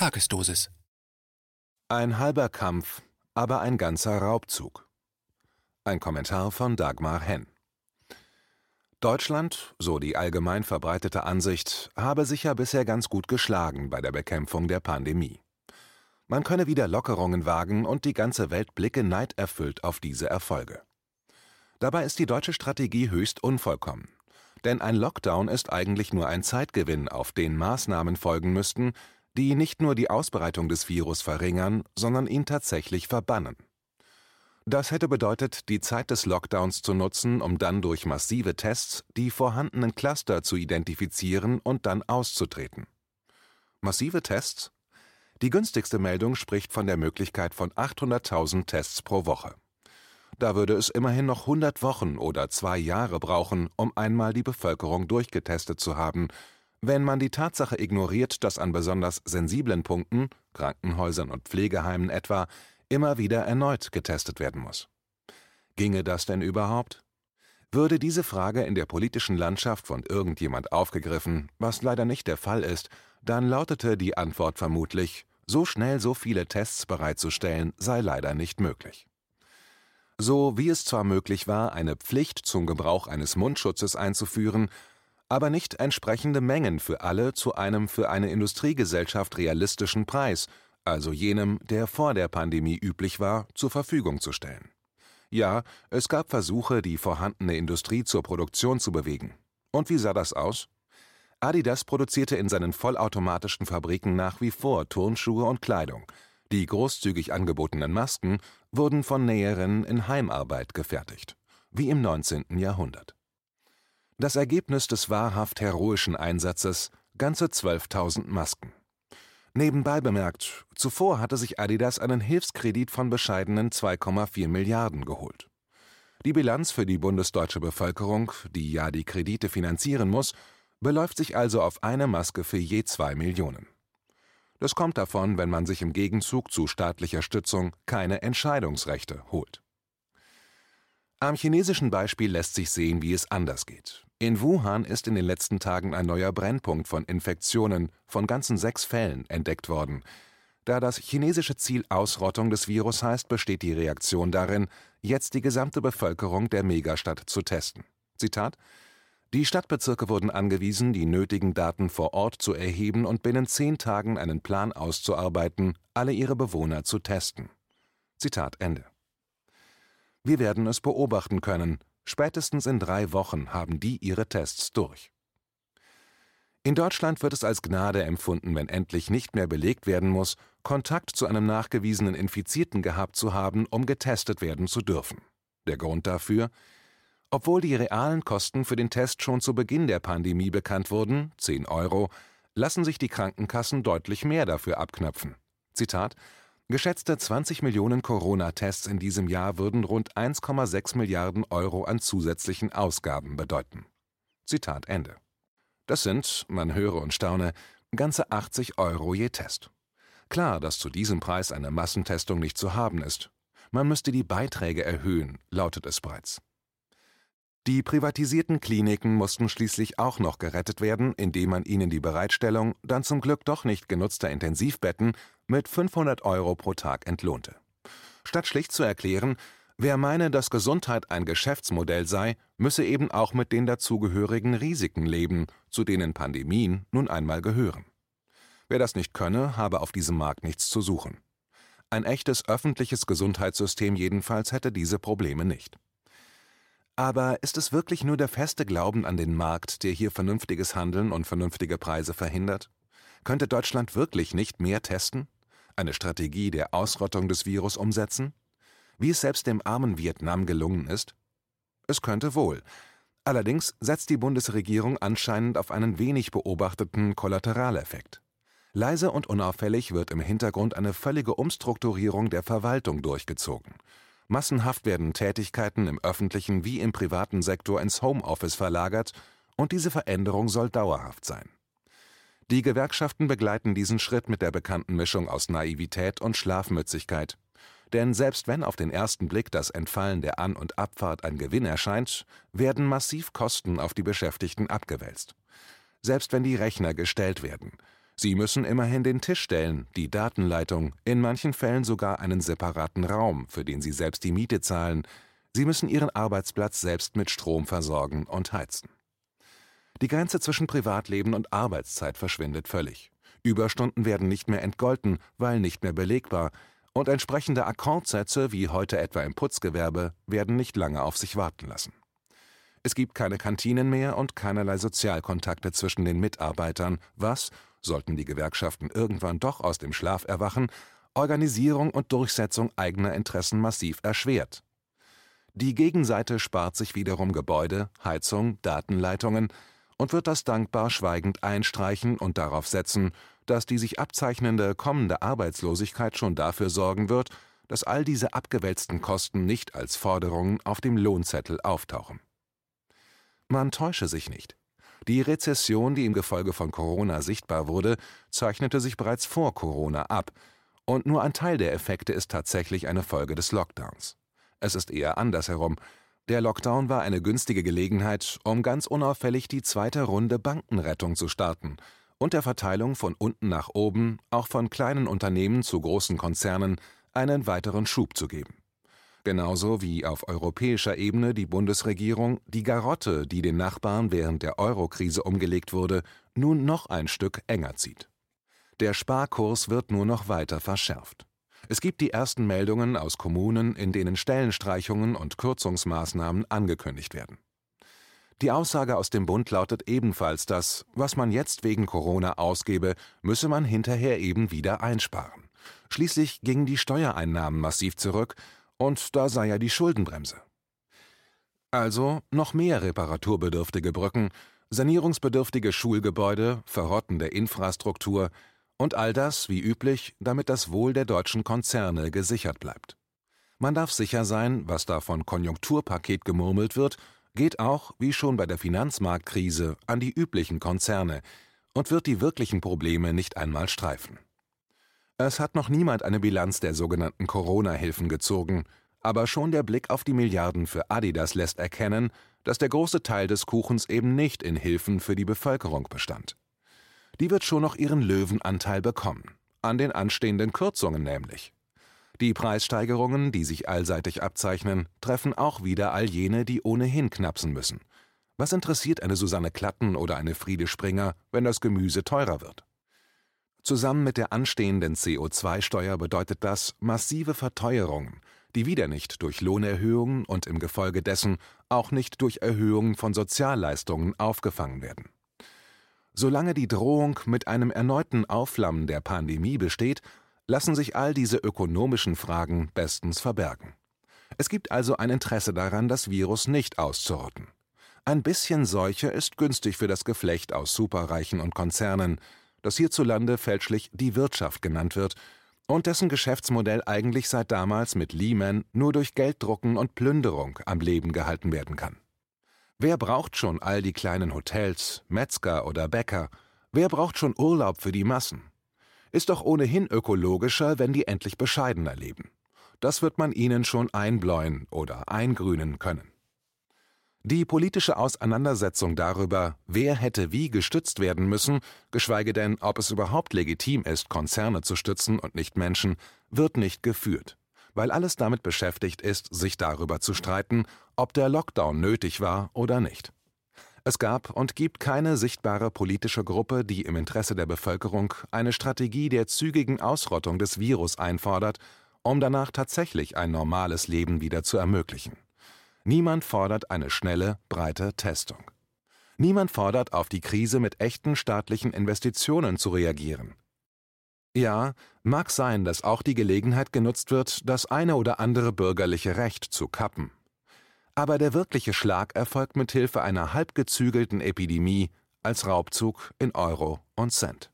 Tagesdosis. Ein halber Kampf, aber ein ganzer Raubzug. Ein Kommentar von Dagmar Henn. Deutschland, so die allgemein verbreitete Ansicht, habe sich ja bisher ganz gut geschlagen bei der Bekämpfung der Pandemie. Man könne wieder Lockerungen wagen und die ganze Welt blicke neiderfüllt auf diese Erfolge. Dabei ist die deutsche Strategie höchst unvollkommen. Denn ein Lockdown ist eigentlich nur ein Zeitgewinn, auf den Maßnahmen folgen müssten, die nicht nur die Ausbreitung des Virus verringern, sondern ihn tatsächlich verbannen. Das hätte bedeutet, die Zeit des Lockdowns zu nutzen, um dann durch massive Tests die vorhandenen Cluster zu identifizieren und dann auszutreten. Massive Tests? Die günstigste Meldung spricht von der Möglichkeit von 800.000 Tests pro Woche. Da würde es immerhin noch 100 Wochen oder zwei Jahre brauchen, um einmal die Bevölkerung durchgetestet zu haben, wenn man die Tatsache ignoriert, dass an besonders sensiblen Punkten, Krankenhäusern und Pflegeheimen etwa, immer wieder erneut getestet werden muss. Ginge das denn überhaupt? Würde diese Frage in der politischen Landschaft von irgendjemand aufgegriffen, was leider nicht der Fall ist, dann lautete die Antwort vermutlich, so schnell so viele Tests bereitzustellen, sei leider nicht möglich. So wie es zwar möglich war, eine Pflicht zum Gebrauch eines Mundschutzes einzuführen, aber nicht entsprechende Mengen für alle zu einem für eine Industriegesellschaft realistischen Preis, also jenem, der vor der Pandemie üblich war, zur Verfügung zu stellen. Ja, es gab Versuche, die vorhandene Industrie zur Produktion zu bewegen. Und wie sah das aus? Adidas produzierte in seinen vollautomatischen Fabriken nach wie vor Turnschuhe und Kleidung, die großzügig angebotenen Masken wurden von Näherinnen in Heimarbeit gefertigt, wie im 19. Jahrhundert. Das Ergebnis des wahrhaft heroischen Einsatzes ganze 12.000 Masken. Nebenbei bemerkt, zuvor hatte sich Adidas einen Hilfskredit von bescheidenen 2,4 Milliarden geholt. Die Bilanz für die bundesdeutsche Bevölkerung, die ja die Kredite finanzieren muss, beläuft sich also auf eine Maske für je zwei Millionen. Das kommt davon, wenn man sich im Gegenzug zu staatlicher Stützung keine Entscheidungsrechte holt. Am chinesischen Beispiel lässt sich sehen, wie es anders geht. In Wuhan ist in den letzten Tagen ein neuer Brennpunkt von Infektionen von ganzen sechs Fällen entdeckt worden. Da das chinesische Ziel Ausrottung des Virus heißt, besteht die Reaktion darin, jetzt die gesamte Bevölkerung der Megastadt zu testen. Zitat die Stadtbezirke wurden angewiesen, die nötigen Daten vor Ort zu erheben und binnen zehn Tagen einen Plan auszuarbeiten, alle ihre Bewohner zu testen. Zitat Ende. Wir werden es beobachten können. Spätestens in drei Wochen haben die ihre Tests durch. In Deutschland wird es als Gnade empfunden, wenn endlich nicht mehr belegt werden muss, Kontakt zu einem nachgewiesenen Infizierten gehabt zu haben, um getestet werden zu dürfen. Der Grund dafür obwohl die realen Kosten für den Test schon zu Beginn der Pandemie bekannt wurden, 10 Euro, lassen sich die Krankenkassen deutlich mehr dafür abknöpfen. Zitat Geschätzte 20 Millionen Corona-Tests in diesem Jahr würden rund 1,6 Milliarden Euro an zusätzlichen Ausgaben bedeuten. Zitat Ende. Das sind, man höre und staune, ganze 80 Euro je Test. Klar, dass zu diesem Preis eine Massentestung nicht zu haben ist. Man müsste die Beiträge erhöhen, lautet es bereits. Die privatisierten Kliniken mussten schließlich auch noch gerettet werden, indem man ihnen die Bereitstellung dann zum Glück doch nicht genutzter Intensivbetten mit 500 Euro pro Tag entlohnte. Statt schlicht zu erklären, wer meine, dass Gesundheit ein Geschäftsmodell sei, müsse eben auch mit den dazugehörigen Risiken leben, zu denen Pandemien nun einmal gehören. Wer das nicht könne, habe auf diesem Markt nichts zu suchen. Ein echtes öffentliches Gesundheitssystem jedenfalls hätte diese Probleme nicht. Aber ist es wirklich nur der feste Glauben an den Markt, der hier vernünftiges Handeln und vernünftige Preise verhindert? Könnte Deutschland wirklich nicht mehr testen? Eine Strategie der Ausrottung des Virus umsetzen? Wie es selbst dem armen Vietnam gelungen ist? Es könnte wohl. Allerdings setzt die Bundesregierung anscheinend auf einen wenig beobachteten Kollateraleffekt. Leise und unauffällig wird im Hintergrund eine völlige Umstrukturierung der Verwaltung durchgezogen. Massenhaft werden Tätigkeiten im öffentlichen wie im privaten Sektor ins Homeoffice verlagert, und diese Veränderung soll dauerhaft sein. Die Gewerkschaften begleiten diesen Schritt mit der bekannten Mischung aus Naivität und Schlafmützigkeit. Denn selbst wenn auf den ersten Blick das Entfallen der An- und Abfahrt ein Gewinn erscheint, werden massiv Kosten auf die Beschäftigten abgewälzt. Selbst wenn die Rechner gestellt werden, Sie müssen immerhin den Tisch stellen, die Datenleitung, in manchen Fällen sogar einen separaten Raum, für den Sie selbst die Miete zahlen. Sie müssen Ihren Arbeitsplatz selbst mit Strom versorgen und heizen. Die Grenze zwischen Privatleben und Arbeitszeit verschwindet völlig. Überstunden werden nicht mehr entgolten, weil nicht mehr belegbar, und entsprechende Akkordsätze, wie heute etwa im Putzgewerbe, werden nicht lange auf sich warten lassen. Es gibt keine Kantinen mehr und keinerlei Sozialkontakte zwischen den Mitarbeitern, was, sollten die Gewerkschaften irgendwann doch aus dem Schlaf erwachen, Organisierung und Durchsetzung eigener Interessen massiv erschwert. Die Gegenseite spart sich wiederum Gebäude, Heizung, Datenleitungen und wird das dankbar schweigend einstreichen und darauf setzen, dass die sich abzeichnende kommende Arbeitslosigkeit schon dafür sorgen wird, dass all diese abgewälzten Kosten nicht als Forderungen auf dem Lohnzettel auftauchen. Man täusche sich nicht. Die Rezession, die im Gefolge von Corona sichtbar wurde, zeichnete sich bereits vor Corona ab, und nur ein Teil der Effekte ist tatsächlich eine Folge des Lockdowns. Es ist eher andersherum. Der Lockdown war eine günstige Gelegenheit, um ganz unauffällig die zweite Runde Bankenrettung zu starten und der Verteilung von unten nach oben, auch von kleinen Unternehmen zu großen Konzernen, einen weiteren Schub zu geben genauso wie auf europäischer Ebene die Bundesregierung die Garotte, die den Nachbarn während der Eurokrise umgelegt wurde, nun noch ein Stück enger zieht. Der Sparkurs wird nur noch weiter verschärft. Es gibt die ersten Meldungen aus Kommunen, in denen Stellenstreichungen und Kürzungsmaßnahmen angekündigt werden. Die Aussage aus dem Bund lautet ebenfalls, dass, was man jetzt wegen Corona ausgebe, müsse man hinterher eben wieder einsparen. Schließlich gingen die Steuereinnahmen massiv zurück und da sei ja die Schuldenbremse. Also noch mehr reparaturbedürftige Brücken, sanierungsbedürftige Schulgebäude, verrottende Infrastruktur und all das, wie üblich, damit das Wohl der deutschen Konzerne gesichert bleibt. Man darf sicher sein, was da von Konjunkturpaket gemurmelt wird, geht auch, wie schon bei der Finanzmarktkrise, an die üblichen Konzerne und wird die wirklichen Probleme nicht einmal streifen. Es hat noch niemand eine Bilanz der sogenannten Corona-Hilfen gezogen, aber schon der Blick auf die Milliarden für Adidas lässt erkennen, dass der große Teil des Kuchens eben nicht in Hilfen für die Bevölkerung bestand. Die wird schon noch ihren Löwenanteil bekommen, an den anstehenden Kürzungen nämlich. Die Preissteigerungen, die sich allseitig abzeichnen, treffen auch wieder all jene, die ohnehin knapsen müssen. Was interessiert eine Susanne Klatten oder eine Friede Springer, wenn das Gemüse teurer wird? Zusammen mit der anstehenden CO2-Steuer bedeutet das massive Verteuerungen, die wieder nicht durch Lohnerhöhungen und im Gefolge dessen auch nicht durch Erhöhungen von Sozialleistungen aufgefangen werden. Solange die Drohung mit einem erneuten Aufflammen der Pandemie besteht, lassen sich all diese ökonomischen Fragen bestens verbergen. Es gibt also ein Interesse daran, das Virus nicht auszurotten. Ein bisschen Seuche ist günstig für das Geflecht aus Superreichen und Konzernen, das hierzulande fälschlich die Wirtschaft genannt wird und dessen Geschäftsmodell eigentlich seit damals mit Lehman nur durch Gelddrucken und Plünderung am Leben gehalten werden kann. Wer braucht schon all die kleinen Hotels, Metzger oder Bäcker? Wer braucht schon Urlaub für die Massen? Ist doch ohnehin ökologischer, wenn die endlich bescheidener leben. Das wird man ihnen schon einbläuen oder eingrünen können. Die politische Auseinandersetzung darüber, wer hätte wie gestützt werden müssen, geschweige denn, ob es überhaupt legitim ist, Konzerne zu stützen und nicht Menschen, wird nicht geführt, weil alles damit beschäftigt ist, sich darüber zu streiten, ob der Lockdown nötig war oder nicht. Es gab und gibt keine sichtbare politische Gruppe, die im Interesse der Bevölkerung eine Strategie der zügigen Ausrottung des Virus einfordert, um danach tatsächlich ein normales Leben wieder zu ermöglichen. Niemand fordert eine schnelle, breite Testung. Niemand fordert, auf die Krise mit echten staatlichen Investitionen zu reagieren. Ja, mag sein, dass auch die Gelegenheit genutzt wird, das eine oder andere bürgerliche Recht zu kappen. Aber der wirkliche Schlag erfolgt mit Hilfe einer halbgezügelten Epidemie als Raubzug in Euro und Cent.